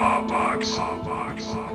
Starbucks. Starbucks.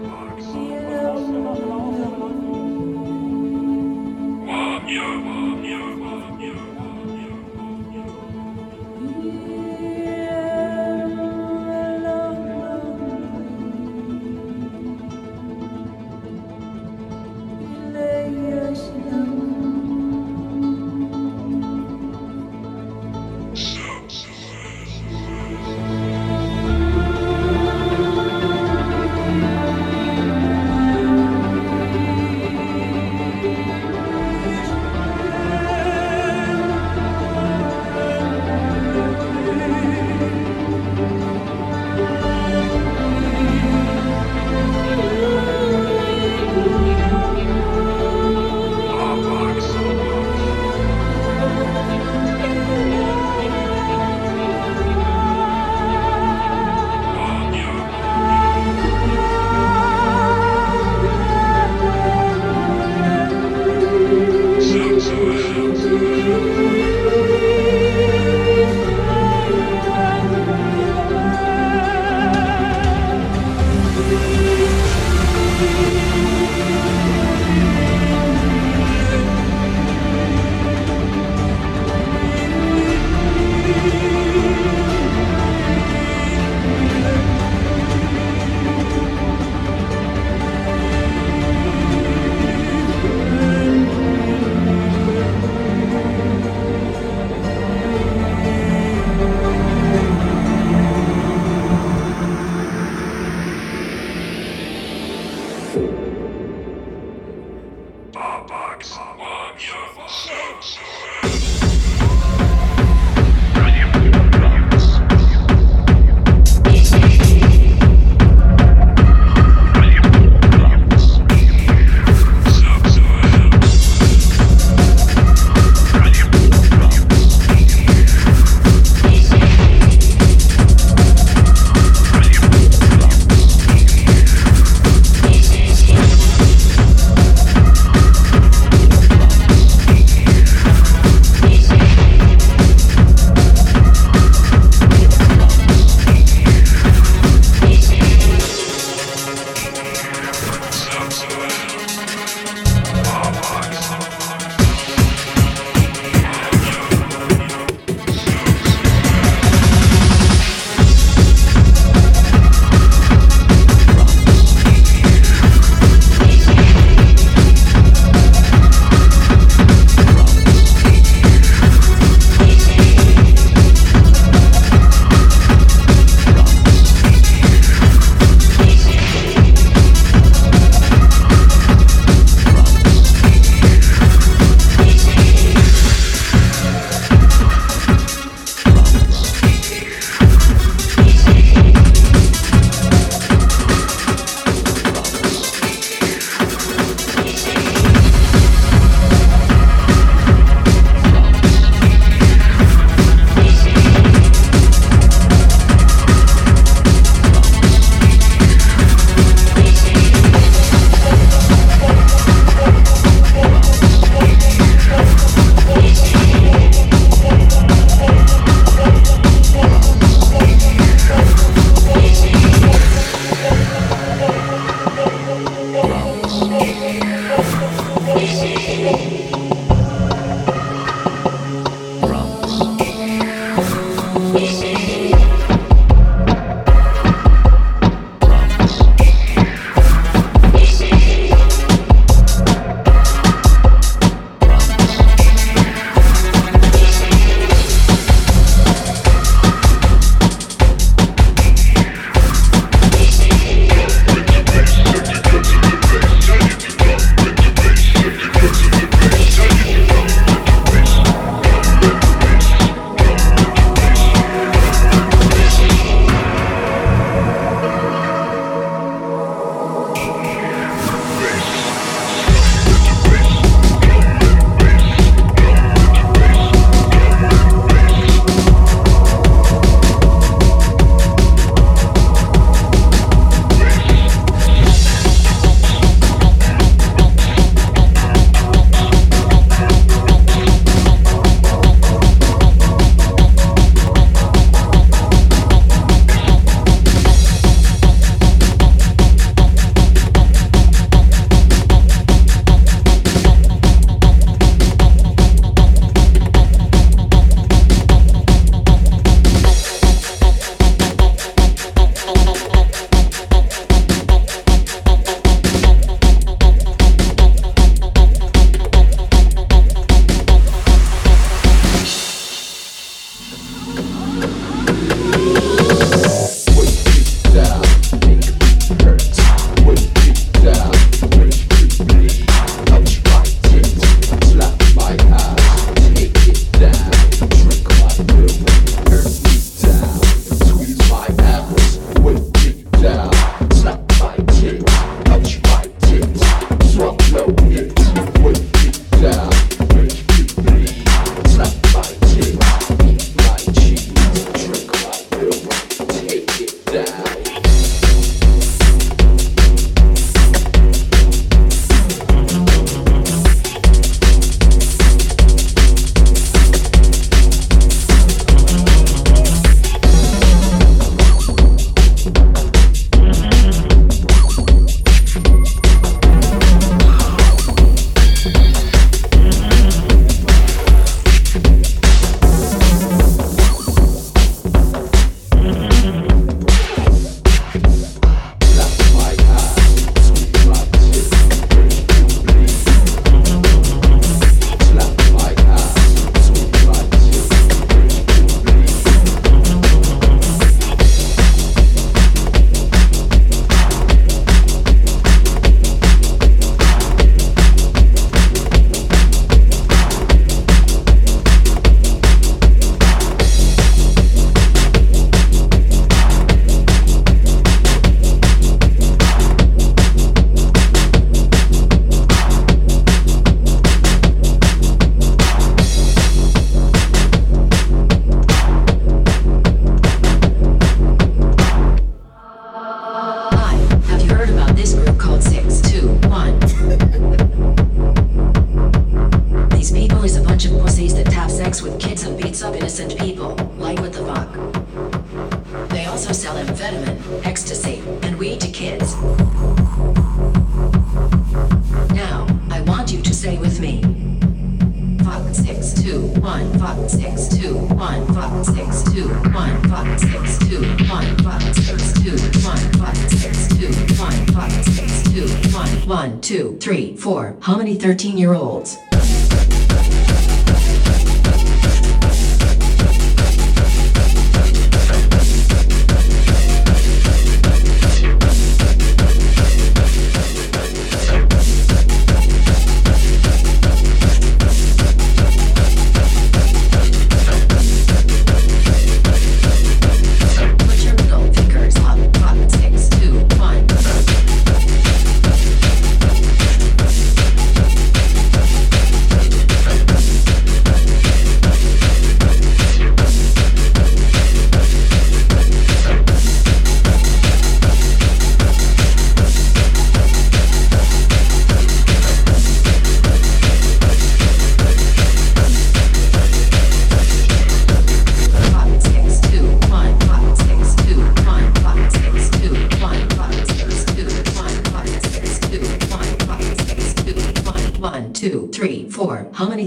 4. How many 13 year olds?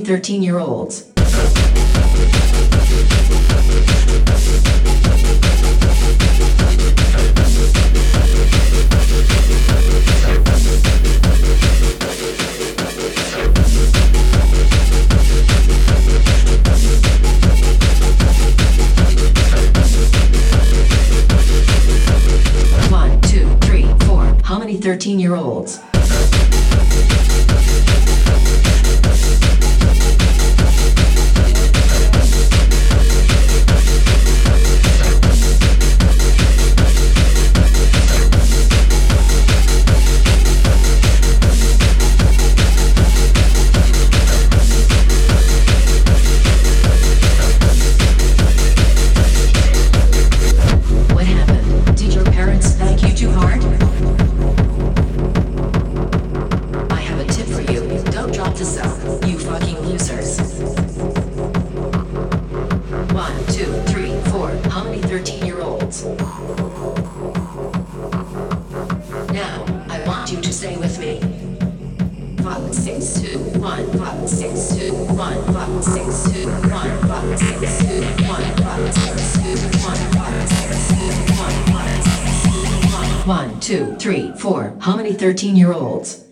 13 year olds. One, two, three, four. How many 13 year olds? 13 year olds.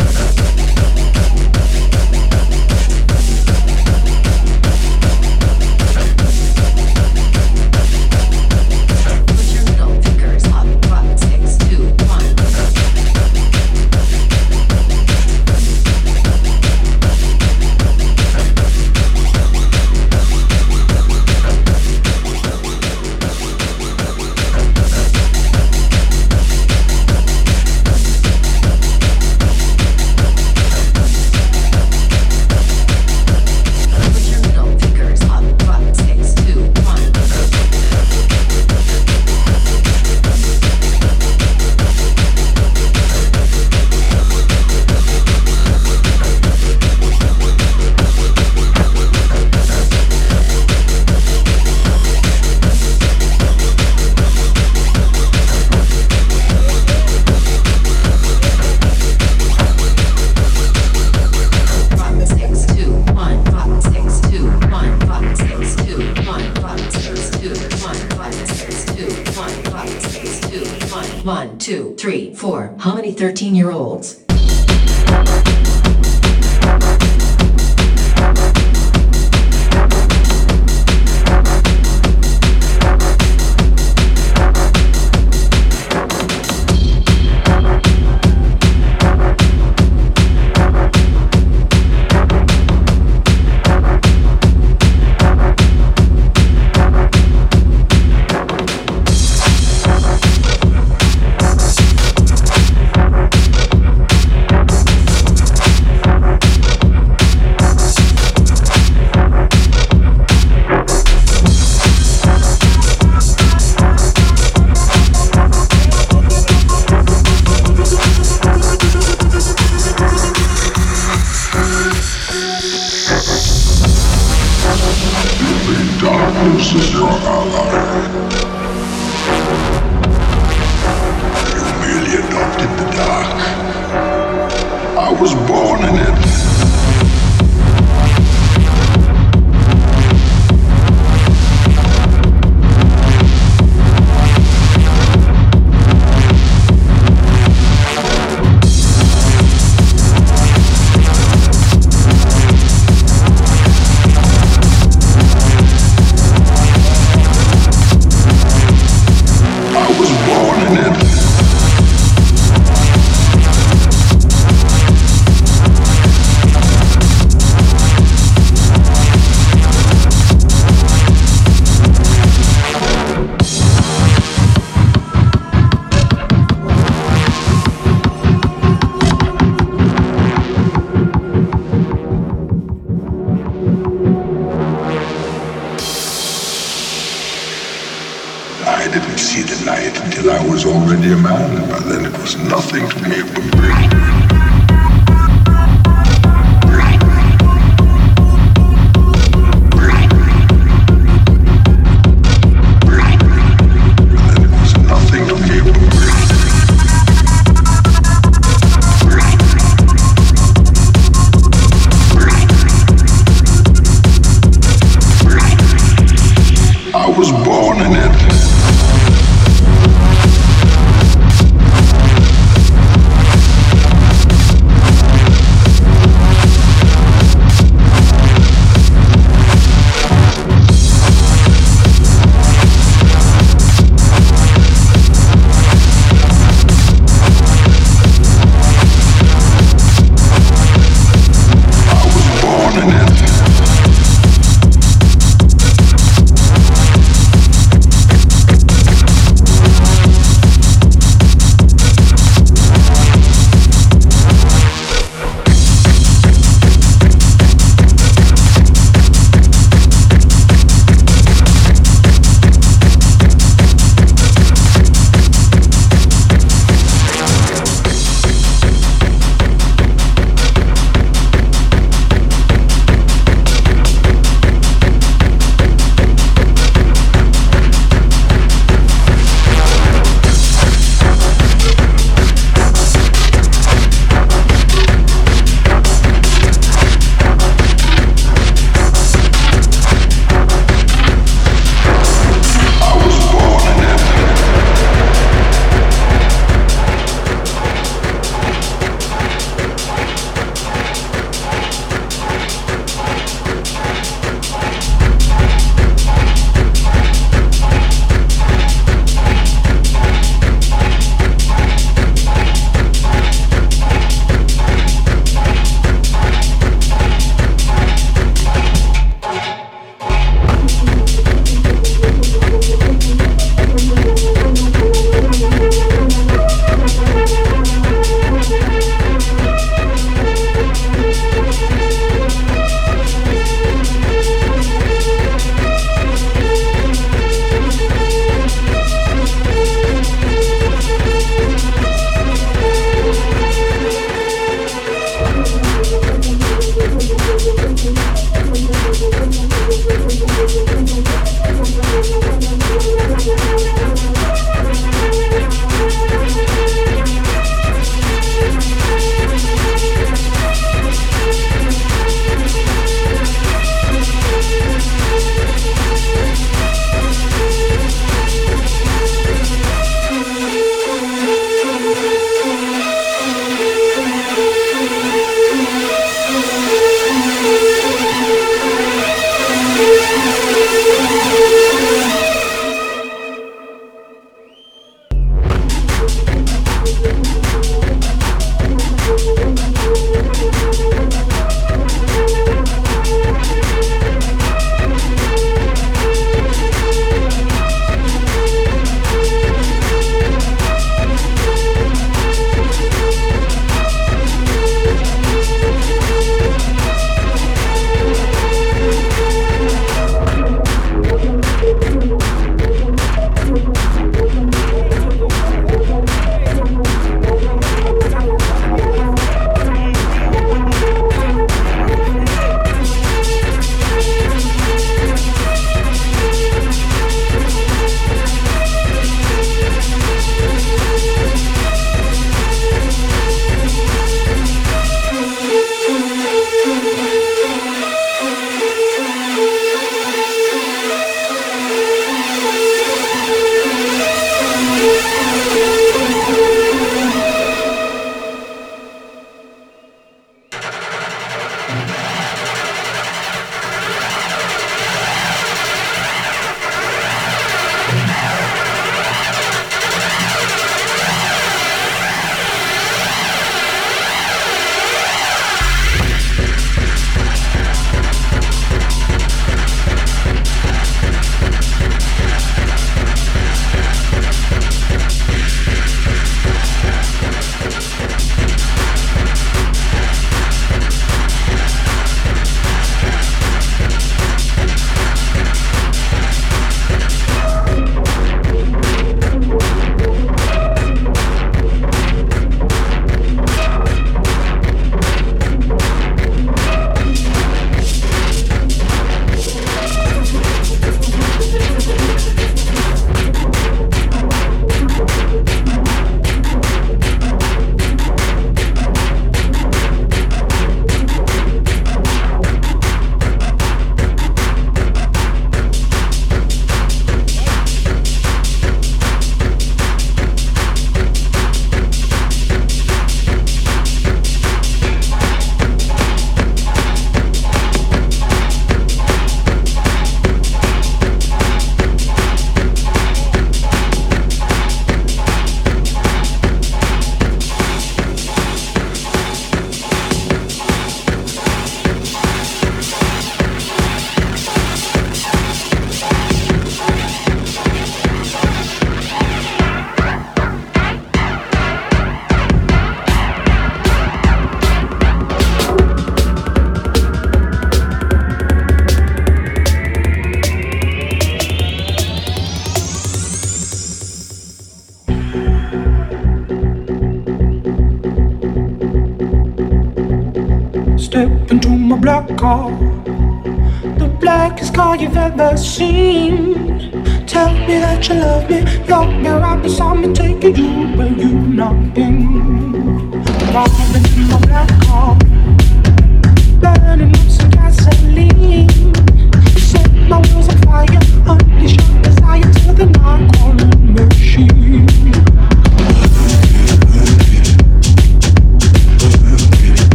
4. How many 13 year olds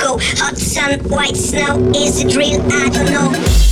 go. Hot sun, white snow, is it real? I don't know.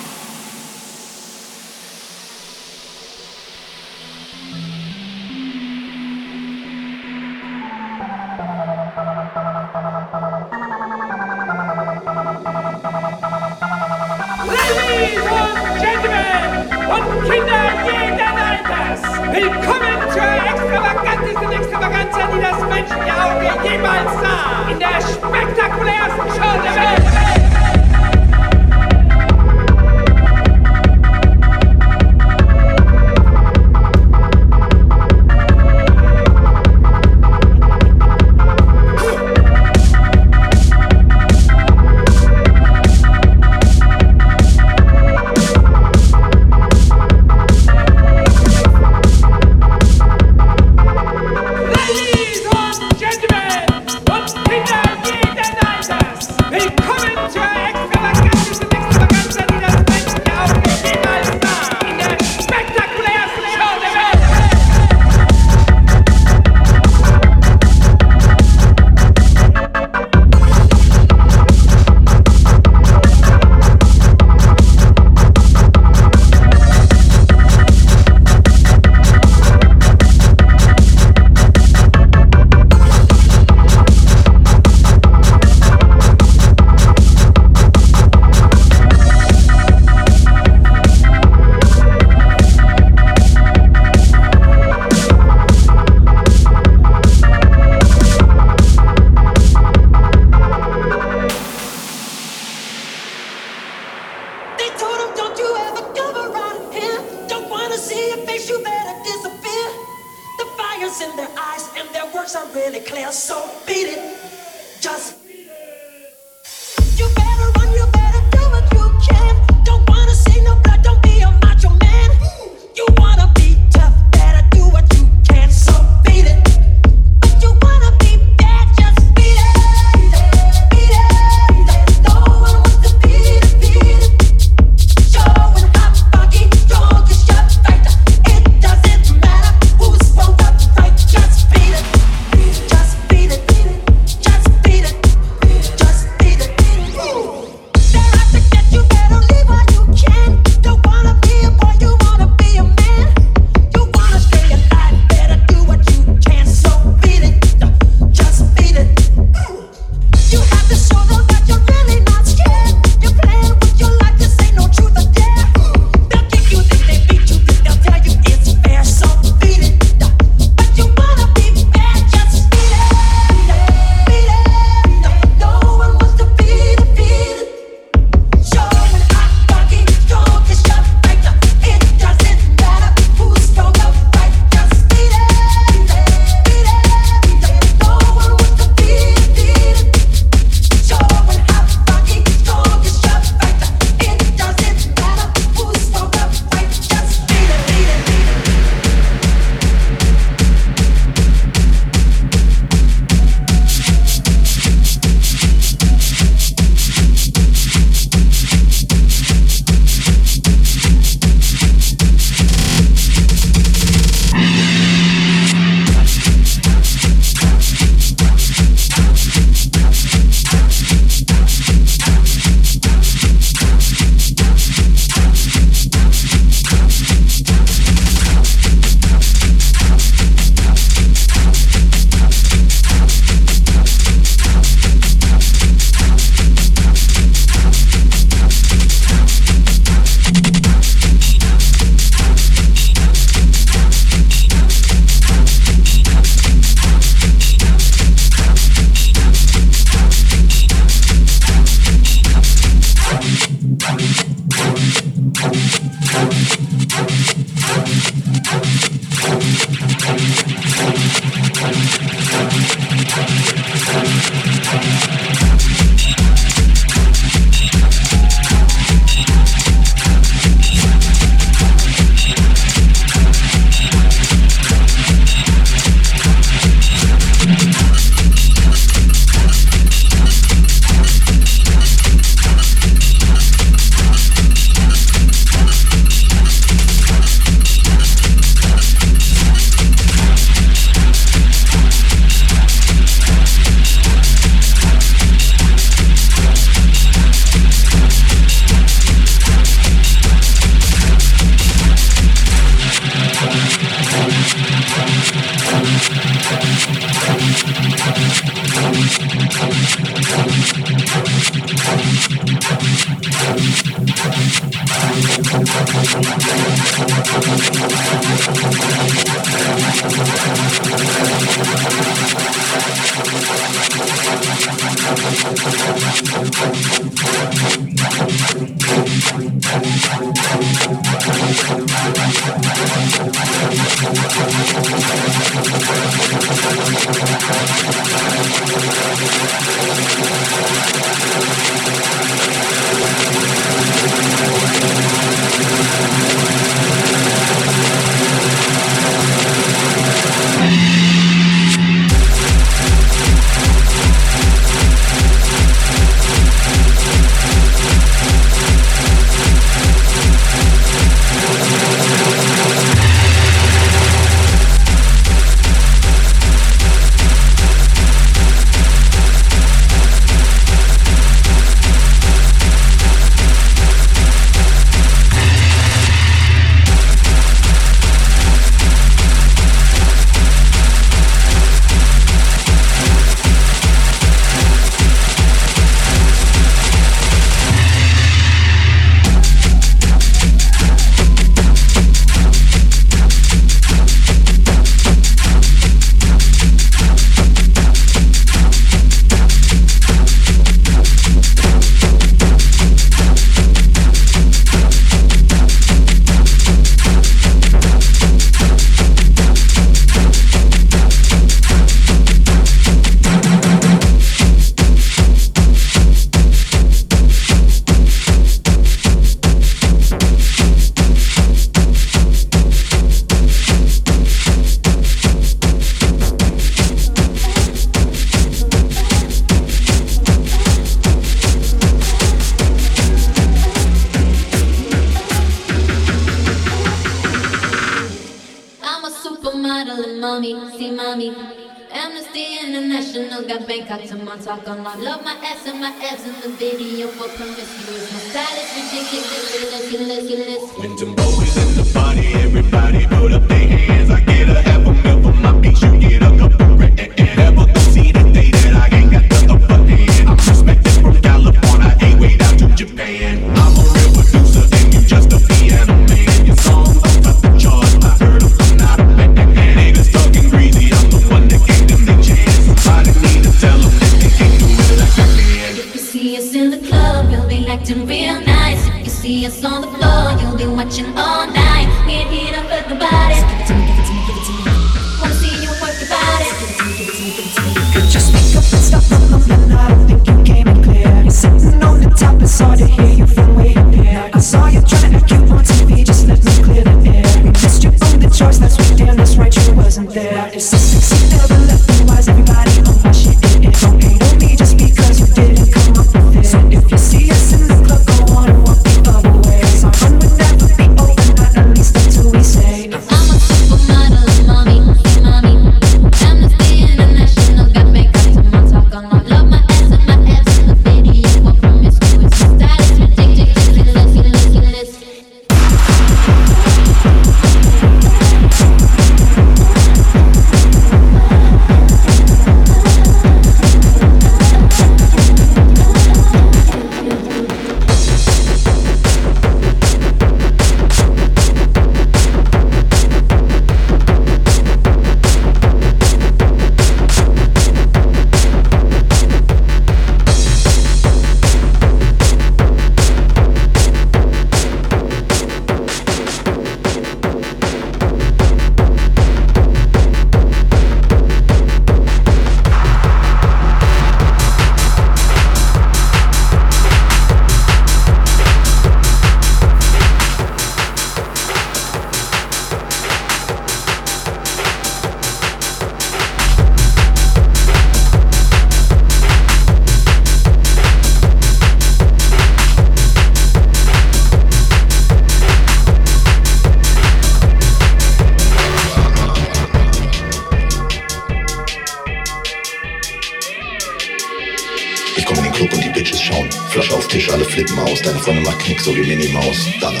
Kick so wie Minnie Maus, Dollar.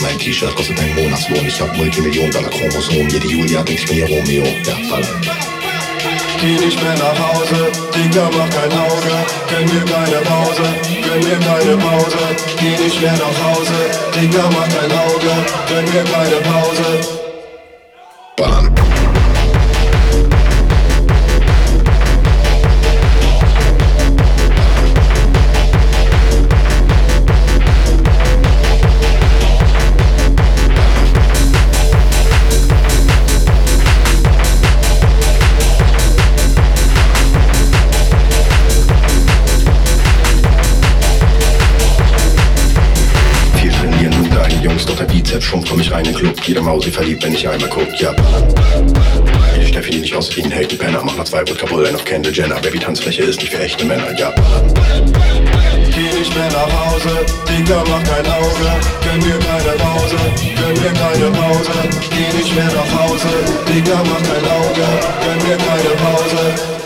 Mein T-Shirt kostet einen Monatslohn, ich hab Multimillionen Dollar Chromosom, jede Julia denkt ich bin ihr Romeo, ja, Dollar. Geh nicht mehr nach Hause, Digga, mach kein Auge, gönn mir keine Pause, gönn mir keine Pause. Geh nicht mehr nach Hause, Digga, mach kein Auge, gönn mir keine Pause. wieder Mausi verliebt, wenn ich einmal guck, ja. Jede Steffi, die nicht aussieht wie hält, die Penner, macht mal zwei Wodka Bull, noch Candle Jenner. Baby, Tanzfläche ist nicht für echte Männer, ja. Geh nicht mehr nach Hause, Digga, mach kein Auge. Gönn mir keine Pause, gönn mir keine Pause. Geh nicht mehr nach Hause, Digga, mach kein Auge. Gönn mir keine Pause.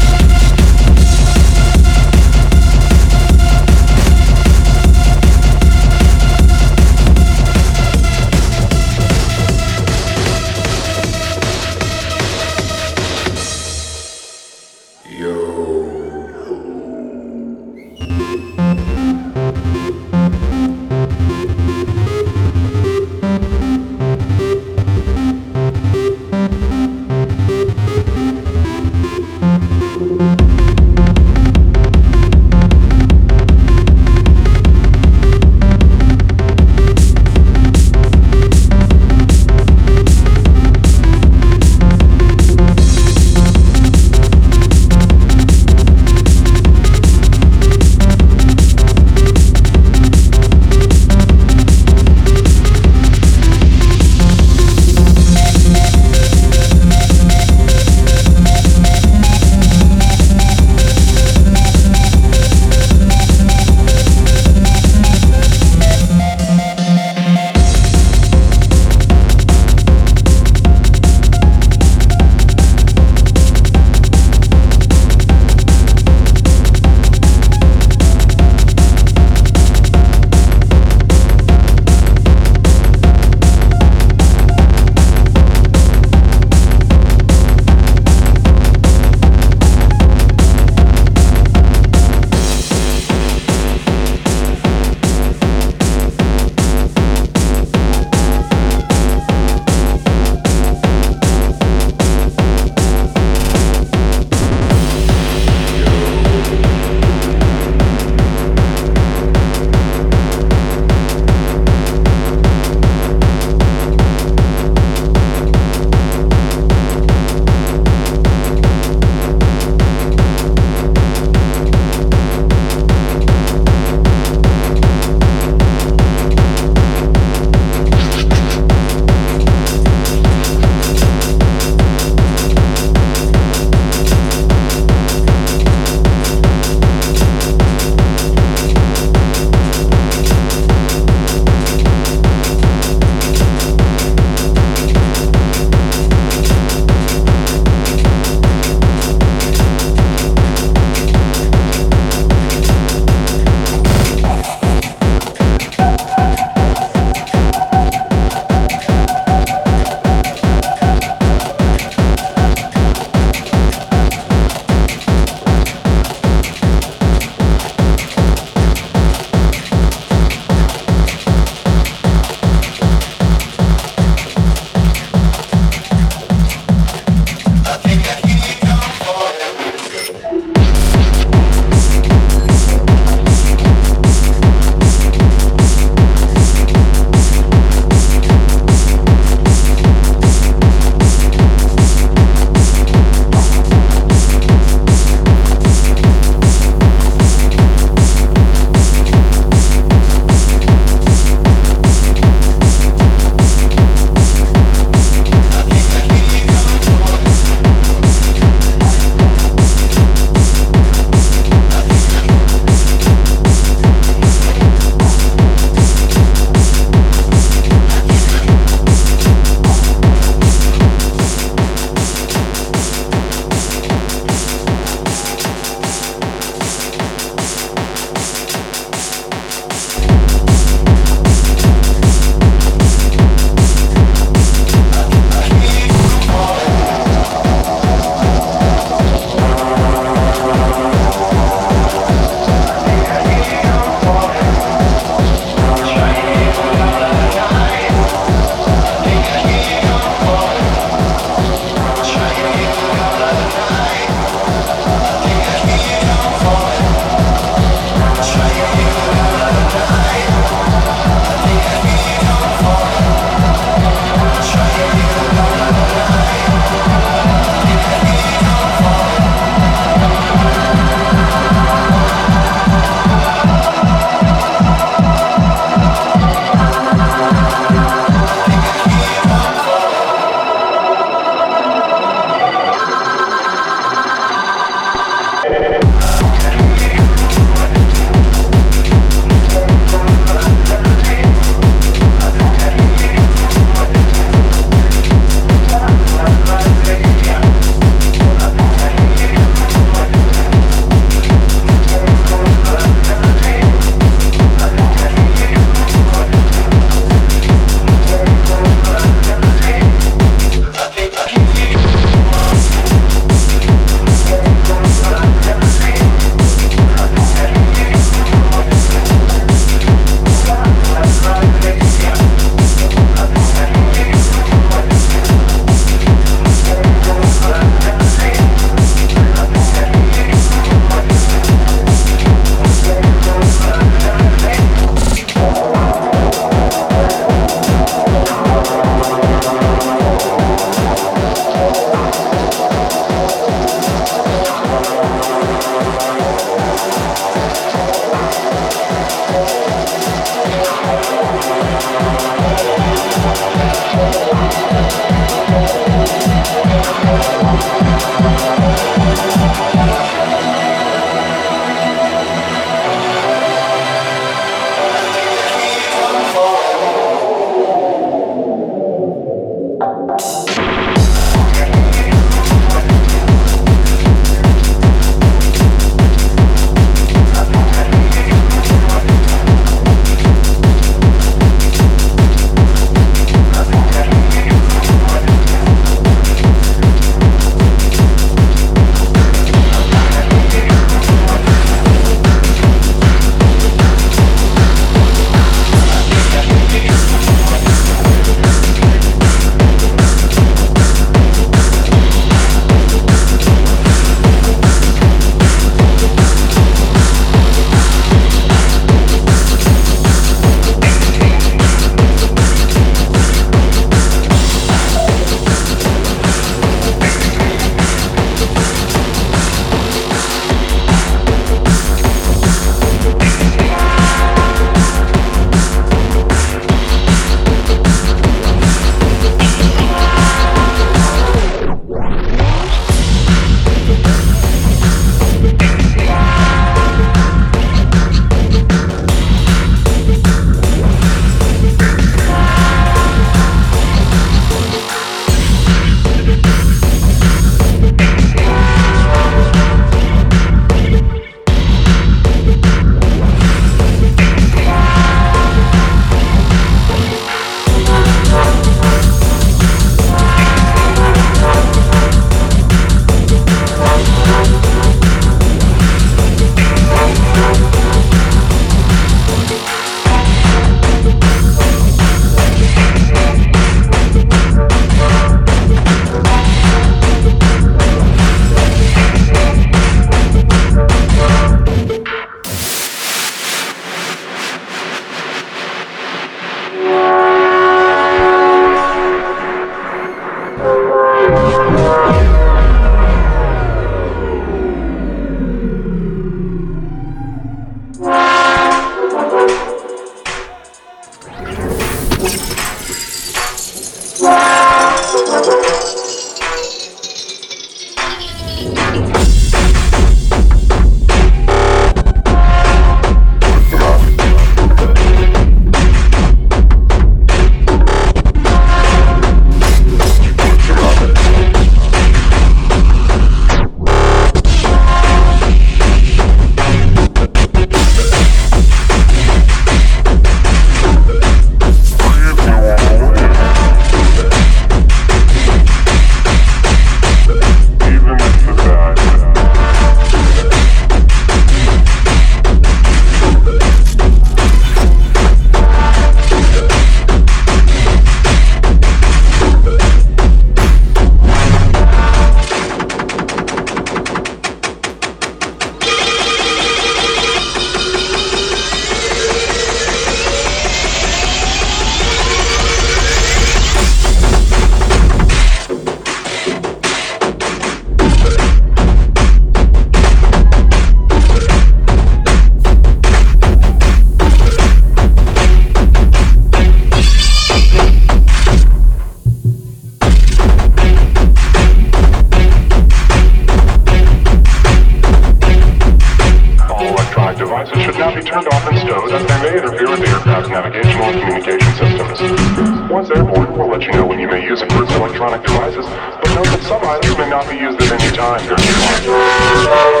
devices should not be turned off and stowed as they may interfere with the aircraft's navigational and communication systems. Once airborne, we'll let you know when you may use emergency electronic devices, but note that some items may not be used at any time during your flight.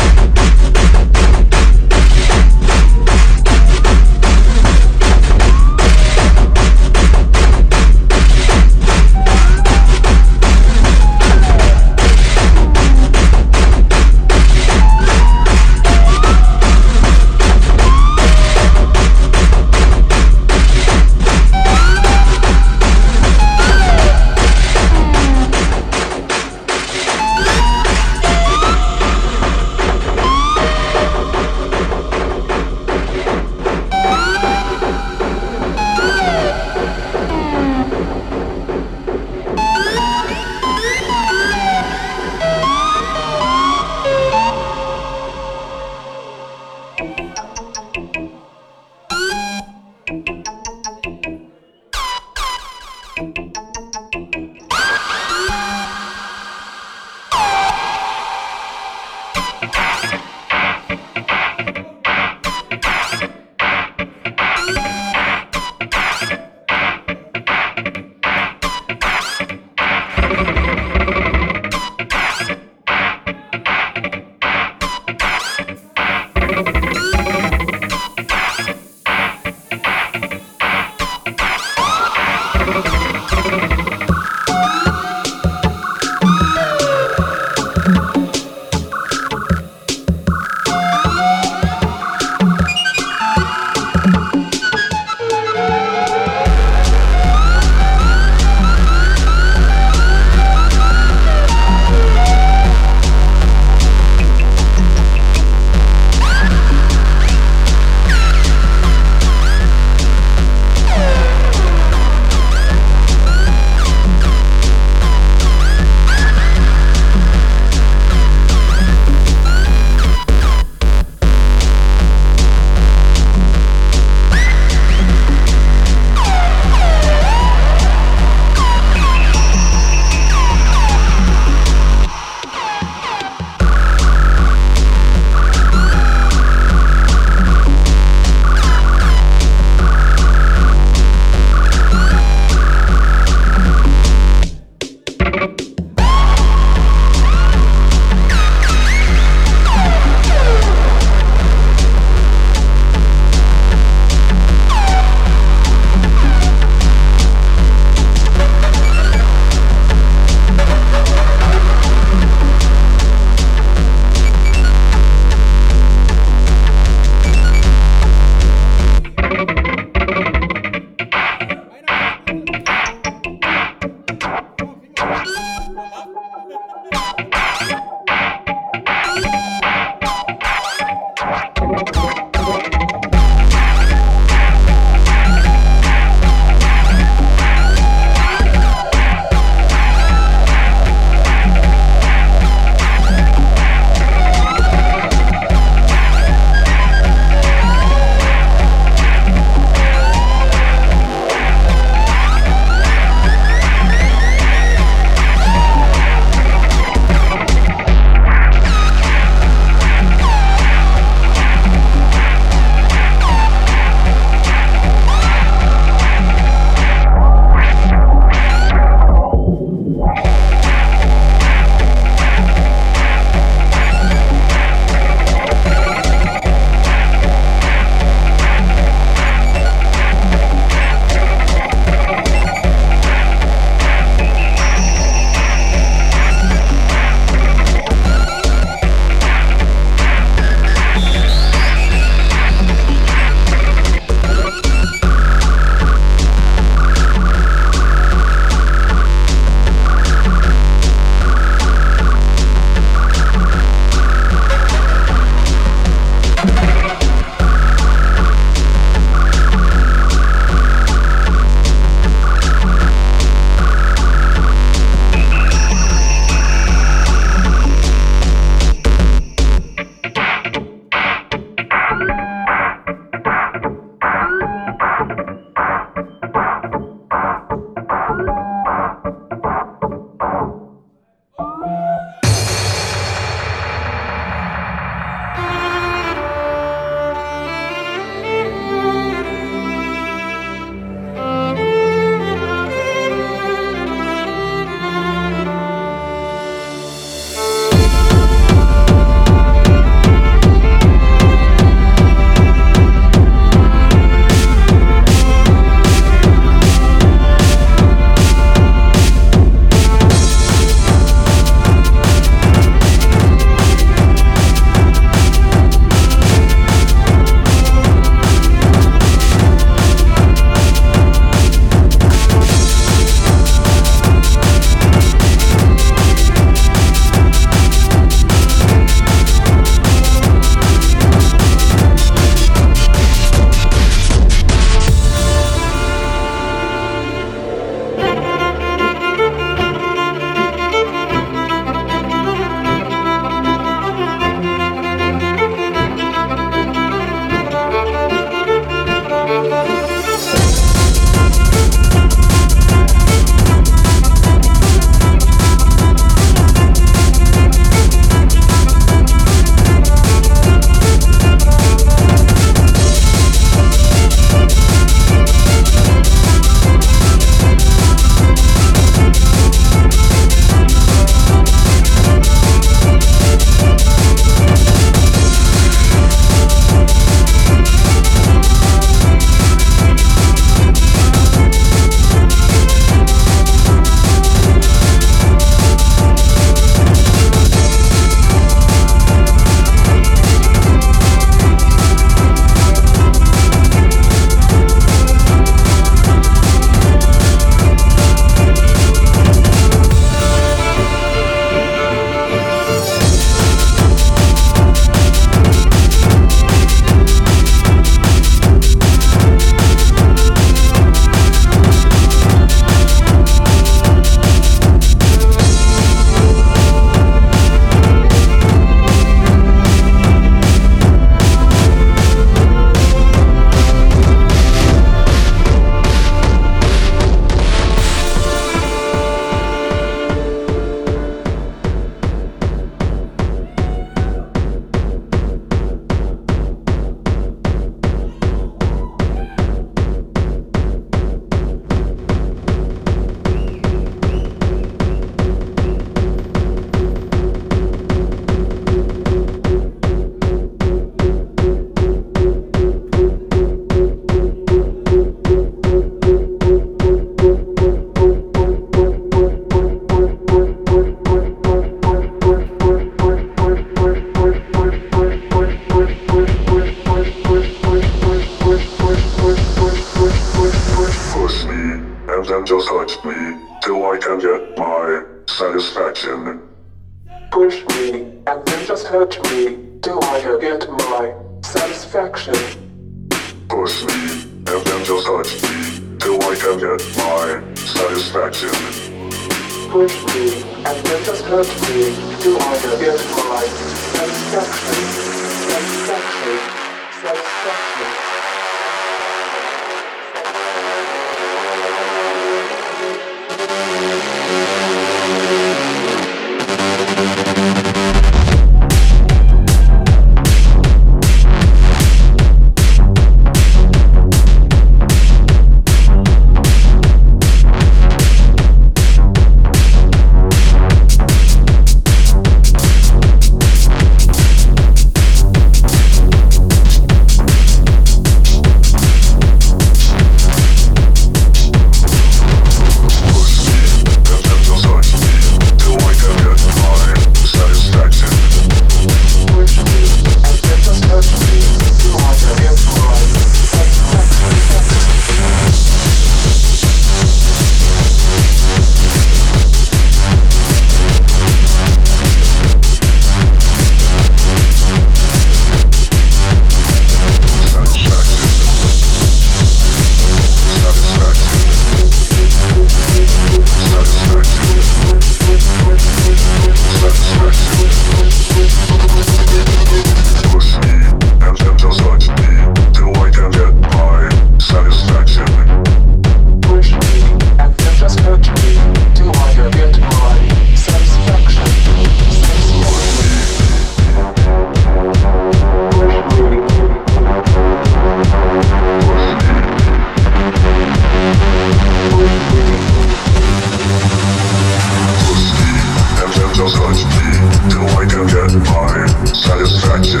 touch me till I can get my satisfaction,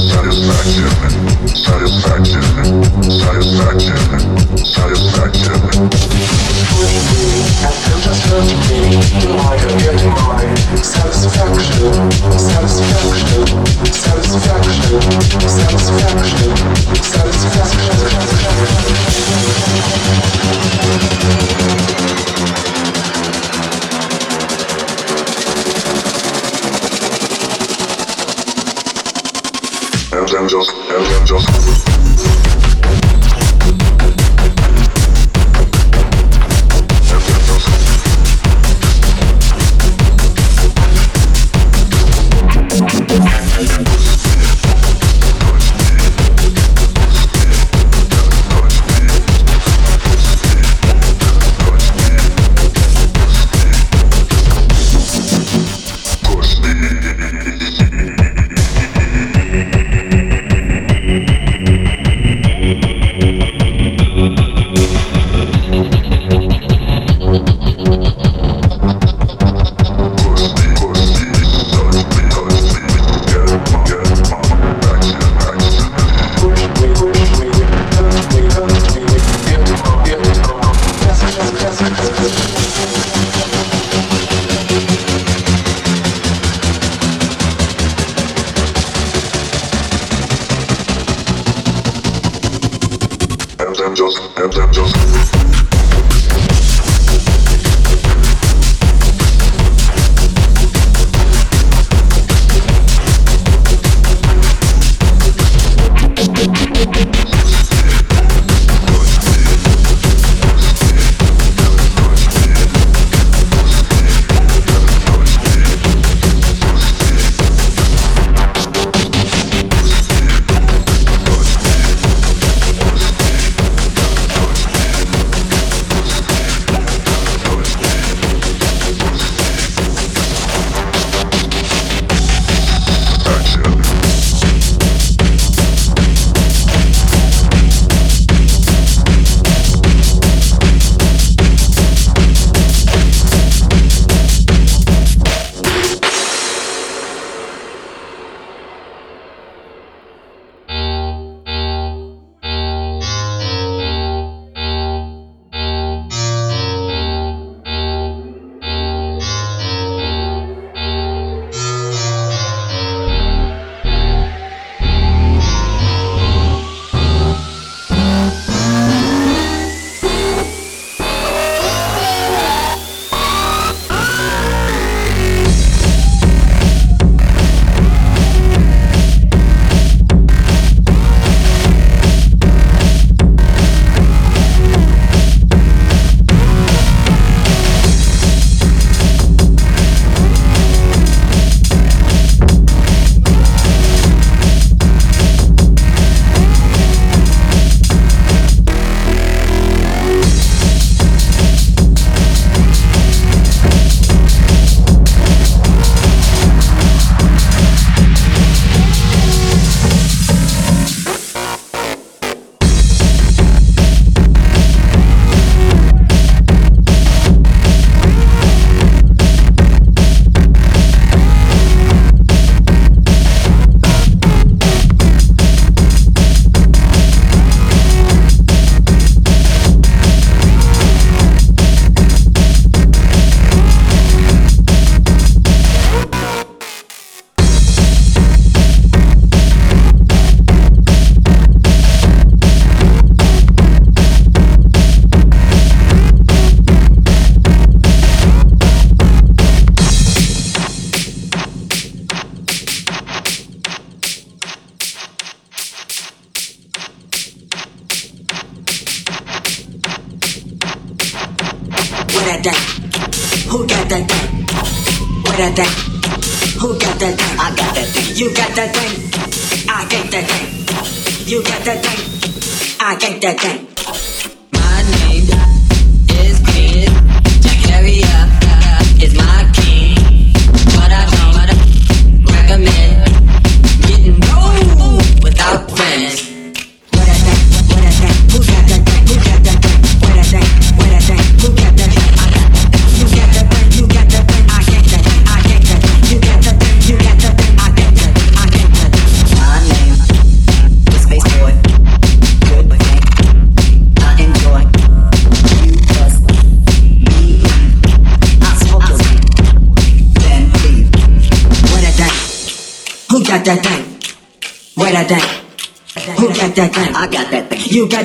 satisfaction, satisfaction, satisfaction, satisfaction. Touch me, and touch me till I get my satisfaction, satisfaction, satisfaction, satisfaction, satisfaction. satisfaction. Ergen Coz, Ergen Coz.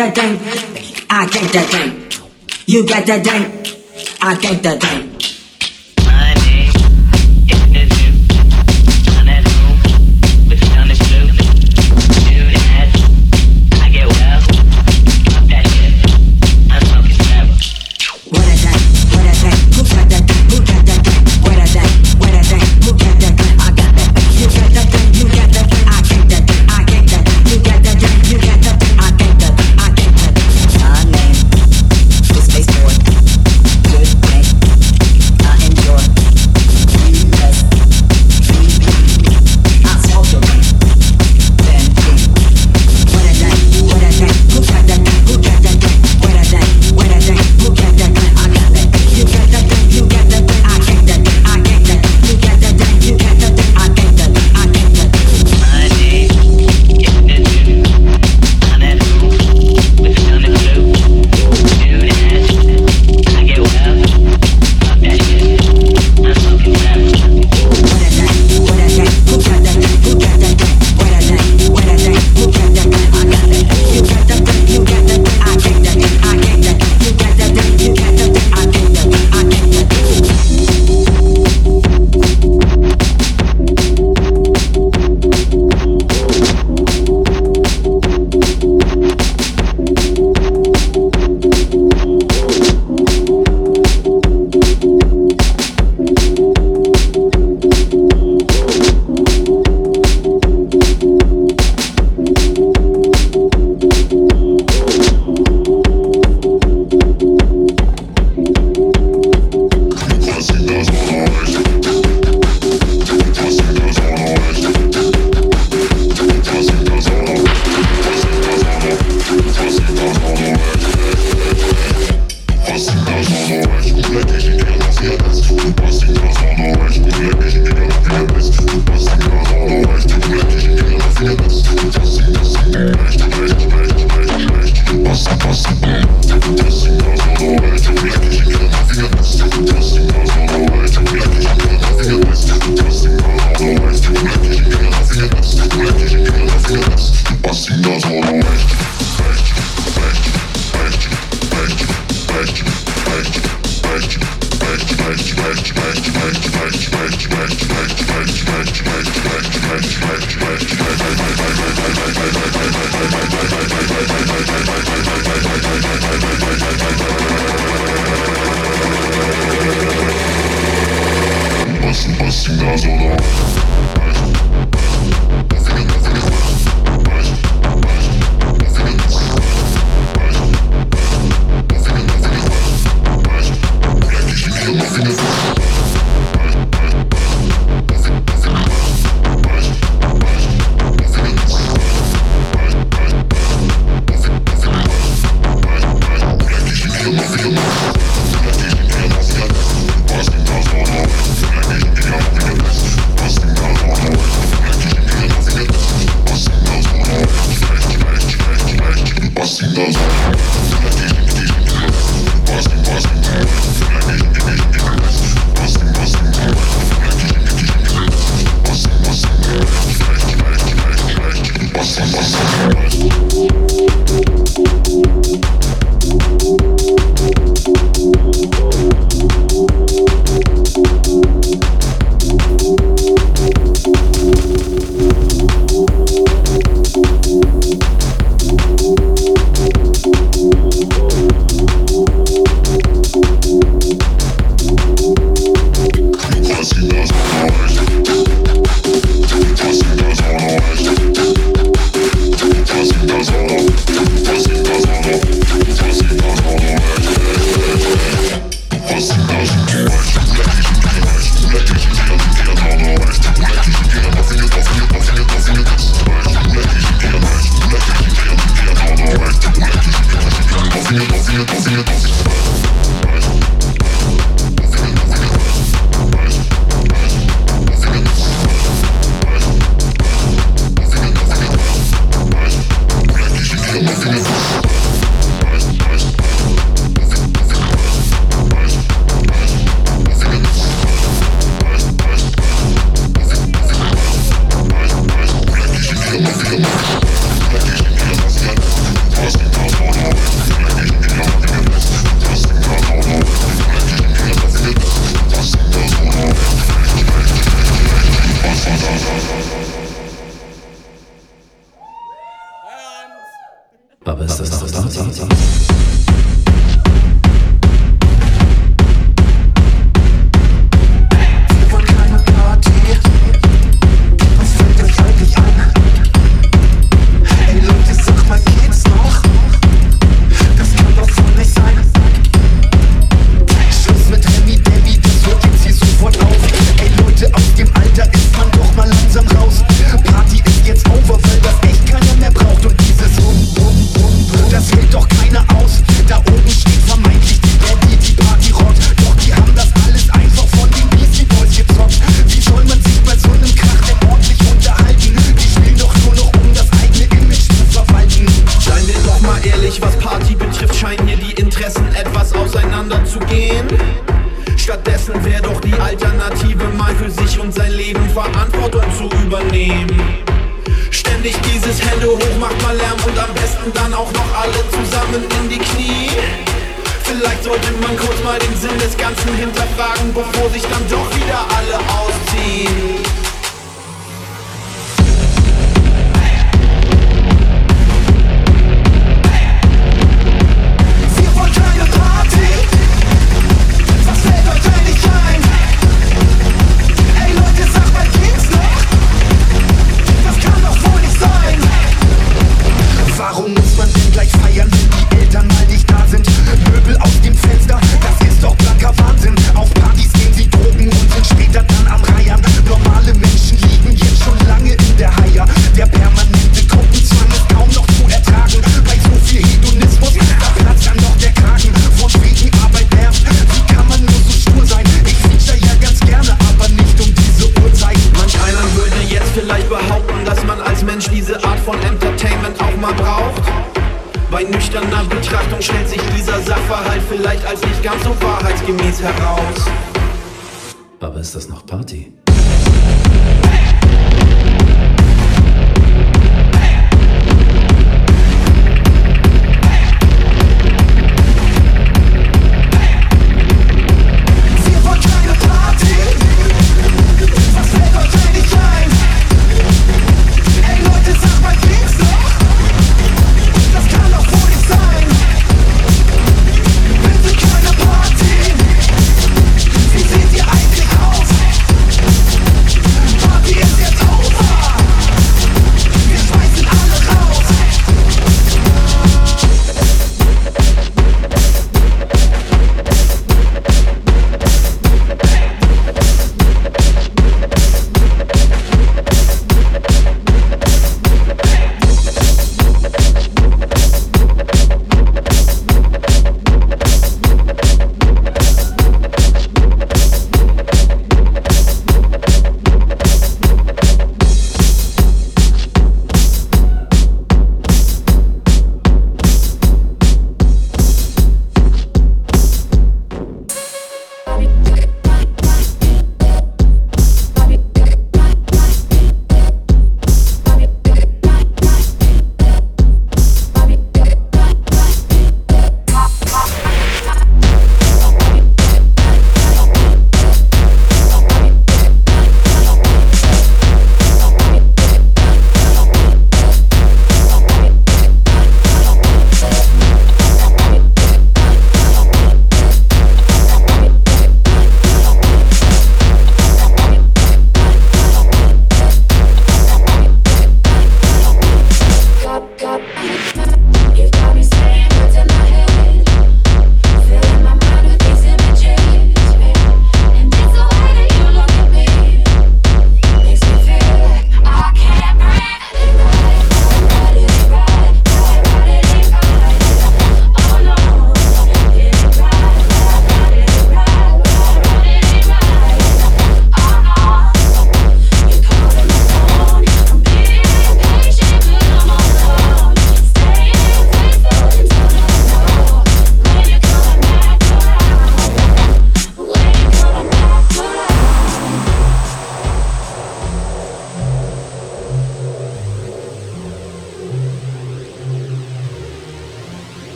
that thing, I can't that thing. You got that thing, I can't that thing.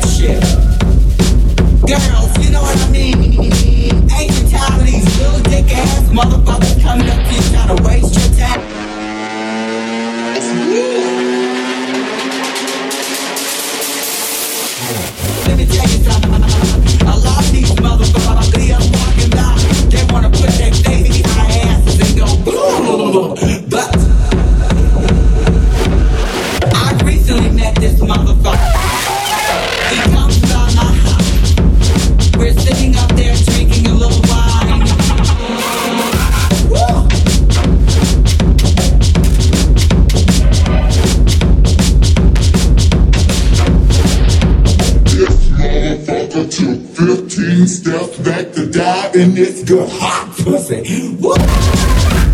that shit. Girls, you know what I mean? Ain't these little motherfuckers coming up here trying to waste your time? It's. Let me these motherfuckers, they. They wanna and go. in this good hot pussy. Woo!